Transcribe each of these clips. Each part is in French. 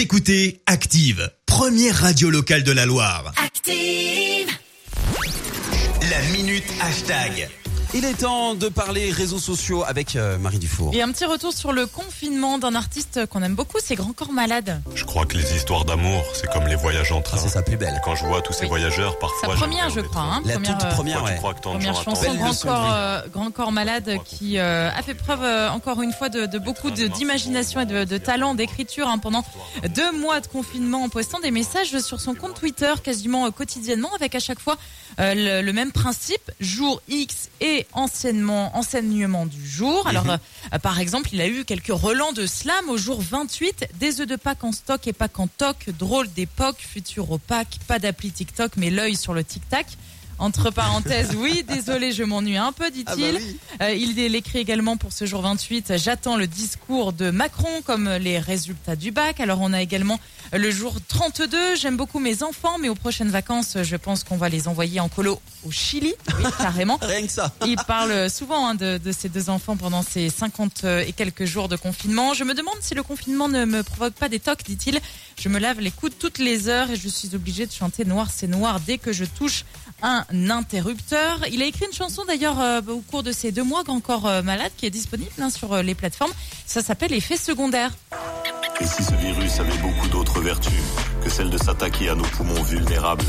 Vous écoutez Active, première radio locale de la Loire. Active. La minute hashtag. Il est temps de parler réseaux sociaux avec euh, Marie Dufour. Et un petit retour sur le confinement d'un artiste qu'on aime beaucoup, c'est Grand Corps Malade. Je crois que les histoires d'amour, c'est comme les voyages en train. C'est sa plus belle. Quand je vois tous ces Oui. voyageurs, Sa parfois. première, je crois. Hein, La première, toute euh, première, Pourquoi tu ouais. crois que de Première chanson, Belle Grand leçon corps, vie. euh, Grand corps malade, qui euh, a fait preuve euh, encore une fois de, de beaucoup de- d'imagination et de, de talent d'écriture hein, pendant deux mois de confinement en postant des messages sur son compte Twitter quasiment euh, quotidiennement avec à chaque fois euh, le, le même principe, jour X et enseignement, enseignement du jour. Alors euh, par exemple, il a eu quelques relents de slam au jour 28, des œufs de Pâques en stock et Pâques en toc, drôle d'époque, futur opaque, pas d'appli TikTok mais l'œil sur le tic-tac. Entre parenthèses, oui, désolé, je m'ennuie un peu, dit-il. Ah bah oui. Euh, il l'écrit également pour ce jour 28. J'attends le discours de Macron comme les résultats du bac. Alors on a également le jour 32. J'aime beaucoup mes enfants, mais aux prochaines vacances, je pense qu'on va les envoyer en colo au Chili, oui, carrément. Rien que ça. Il parle souvent hein, de, de ses deux enfants pendant ces 50 et quelques jours de confinement. Je me demande si le confinement ne me provoque pas des tocs, dit-il. Je me lave les coudes toutes les heures et je suis obligé de chanter Noir c'est noir dès que je touche un interrupteur. Il a écrit une chanson d'ailleurs euh, au cours de ces deux mois encore euh, malade qui est disponible hein, sur euh, les plateformes. Ça s'appelle Effet secondaire. Et si ce virus avait beaucoup d'autres vertus que celle de s'attaquer à nos poumons vulnérables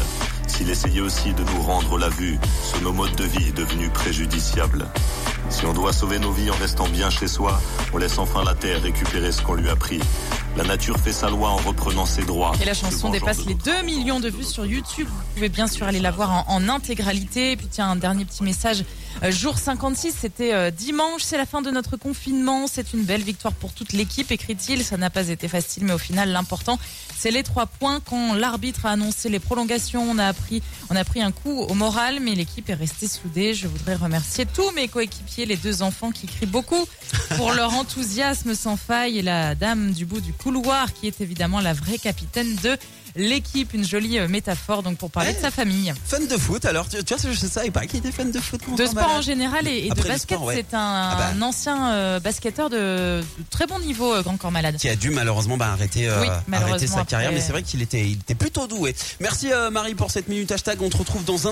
S'il essayait aussi de nous rendre la vue sur nos modes de vie devenus préjudiciables? Si on doit sauver nos vies en restant bien chez soi, on laisse enfin la terre récupérer ce qu'on lui a pris. La nature fait sa loi en reprenant ses droits. Et la chanson dépasse les notre 2 millions de vues sur YouTube. Vous pouvez bien sûr aller la voir en, en intégralité. Et puis tiens, un dernier petit message. Euh, jour 56, c'était euh, dimanche, c'est la fin de notre confinement. C'est une belle victoire pour toute l'équipe, écrit-il. Ça n'a pas été facile, mais au final, l'important, c'est les trois points. Quand l'arbitre a annoncé les prolongations, on a, appris, on a pris un coup au moral, mais l'équipe est restée soudée. Je voudrais remercier tous mes coéquipiers, les deux enfants qui crient beaucoup pour leur enthousiasme sans faille et la dame du bout du couloir qui est évidemment la vraie capitaine de l'équipe. Une jolie euh, métaphore donc pour parler de sa famille. Fan de foot, alors tu, tu vois, je savais pas qu'il était fan de foot. De sport en Malade. général et, et de Après le basket, sport, ouais. c'est un, Ah bah. ancien euh, basketteur de, de très bon niveau, euh, Grand Corps Malade. Qui a dû malheureusement bah, arrêter, euh, Oui, malheureusement, arrêter sa carrière, mais c'est vrai qu'il était, il était plutôt doué. Merci euh, Marie pour cette minute hashtag. On te retrouve dans un.